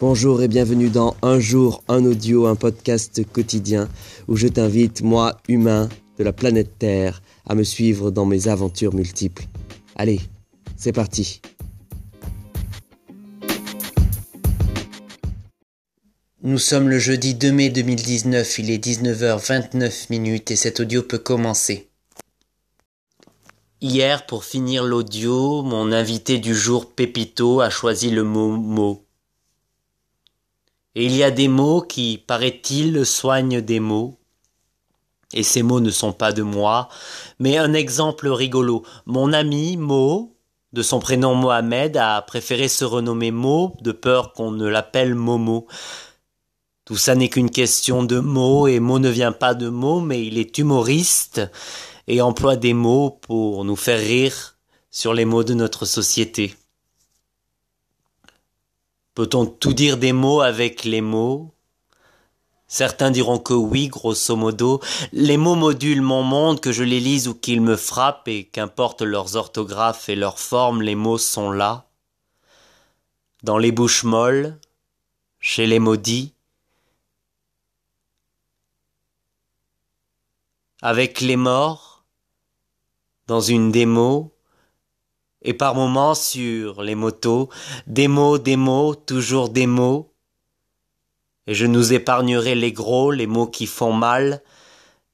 Bonjour et bienvenue dans Un jour, un audio, un podcast quotidien où je t'invite, moi, humain de la planète Terre, à me suivre dans mes aventures multiples. Allez, c'est parti. Nous sommes le jeudi 2 mai 2019, il est 19h29 minutes et cet audio peut commencer. Hier, pour finir l'audio, mon invité du jour Pépito a choisi le mot mot. Et il y a des mots qui, paraît-il, soignent des mots. Et ces mots ne sont pas de moi, mais un exemple rigolo. Mon ami Mo, de son prénom Mohamed, a préféré se renommer Mo de peur qu'on ne l'appelle Momo. Tout ça n'est qu'une question de mots, et Mo ne vient pas de mots, mais il est humoriste et emploie des mots pour nous faire rire sur les mots de notre société. Peut-on tout dire des mots avec les mots? Certains diront que oui, grosso modo. Les mots modulent mon monde, que je les lise ou qu'ils me frappent, et qu'importe leurs orthographes et leurs formes, les mots sont là. Dans les bouches molles, chez les maudits, avec les morts, dans une démo, et par moments sur les motos, des mots, des mots, toujours des mots. Et je nous épargnerai les gros, les mots qui font mal,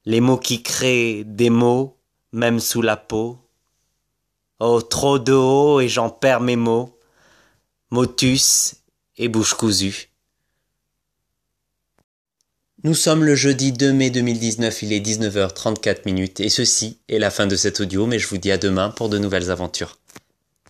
les mots qui créent des mots, même sous la peau. Oh, trop de haut et j'en perds mes mots, motus et bouche cousue. Nous sommes le jeudi 2 mai 2019, il est 19h34 minutes et ceci est la fin de cet audio, mais je vous dis à demain pour de nouvelles aventures.